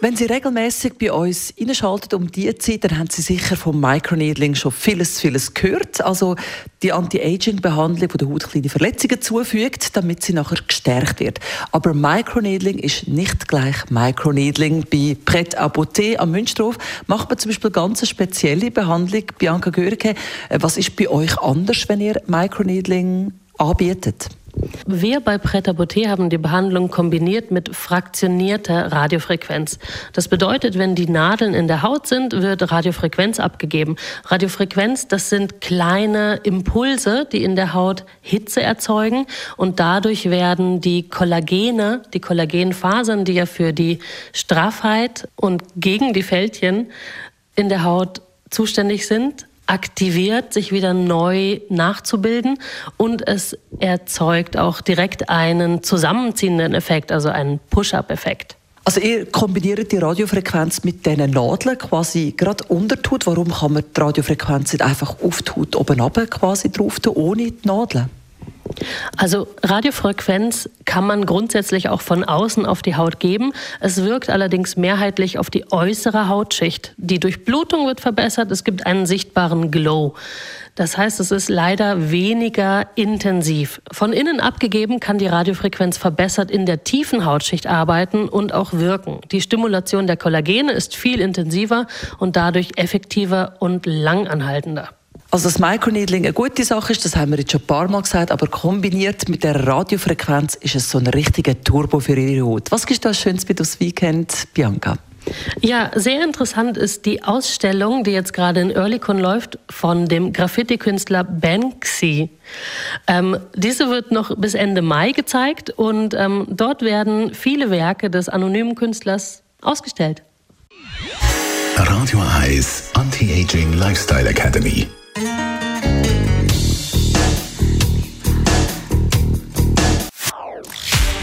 wenn Sie regelmäßig bei uns einschalten um diese Zeit, dann haben Sie sicher vom Microneedling schon vieles, vieles gehört. Also die Anti-Aging-Behandlung, die der Haut kleine Verletzungen zufügt, damit sie nachher gestärkt wird. Aber Microneedling ist nicht gleich Microneedling. Bei Pret à Beauté am Münsterhof macht man zum Beispiel ganz eine spezielle Behandlung. Bianca Görke, was ist bei euch anders, wenn ihr Microneedling anbietet? Wir bei Pret à Beauté haben die Behandlung kombiniert mit fraktionierter Radiofrequenz. Das bedeutet, wenn die Nadeln in der Haut sind, wird Radiofrequenz abgegeben. Radiofrequenz, das sind kleine Impulse, die in der Haut Hitze erzeugen und dadurch werden die Kollagene, die Kollagenfasern, die ja für die Straffheit und gegen die Fältchen in der Haut zuständig sind, aktiviert, sich wieder neu nachzubilden und es erzeugt auch direkt einen zusammenziehenden Effekt, also einen Push-up-Effekt. Also ihr kombiniert die Radiofrequenz mit diesen Nadeln quasi gerade unter die Haut. Warum kann man die Radiofrequenz nicht einfach auf die Haut oben runter quasi drauf tun, ohne die Nadeln? Also Radiofrequenz kann man grundsätzlich auch von außen auf die Haut geben. Es wirkt allerdings mehrheitlich auf die äußere Hautschicht. Die Durchblutung wird verbessert, es gibt einen sichtbaren Glow. Das heißt, es ist leider weniger intensiv. Von innen abgegeben kann die Radiofrequenz verbessert in der tiefen Hautschicht arbeiten und auch wirken. Die Stimulation der Kollagene ist viel intensiver und dadurch effektiver und langanhaltender. Also das Microneedling eine gute Sache ist, das haben wir jetzt schon ein paar Mal gesagt, aber kombiniert mit der Radiofrequenz ist es so ein richtiger Turbo für Ihre Haut. Was ist das Schönes bei das Weekend, Bianca? Ja, sehr interessant ist die Ausstellung, die jetzt gerade in Oerlikon läuft, von dem Graffiti-Künstler Banksy. Ähm, diese wird noch bis Ende Mai gezeigt und ähm, dort werden viele Werke des anonymen Künstlers ausgestellt. Radio Eyes Anti-Aging Lifestyle Academy.